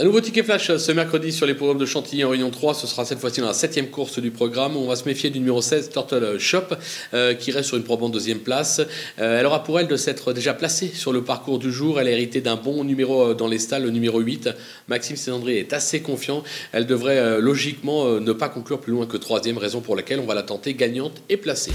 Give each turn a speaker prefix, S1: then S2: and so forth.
S1: Un nouveau ticket flash ce mercredi sur les programmes de Chantilly en Réunion 3. Ce sera cette fois-ci dans la septième course du programme. On va se méfier du numéro 16, Turtle Shop, euh, qui reste sur une probante deuxième place. Euh, elle aura pour elle de s'être déjà placée sur le parcours du jour. Elle a hérité d'un bon numéro euh, dans les stalles, le numéro 8. Maxime Séandré est assez confiant. Elle devrait logiquement ne pas conclure plus loin que troisième, raison pour laquelle on va la tenter gagnante et placée.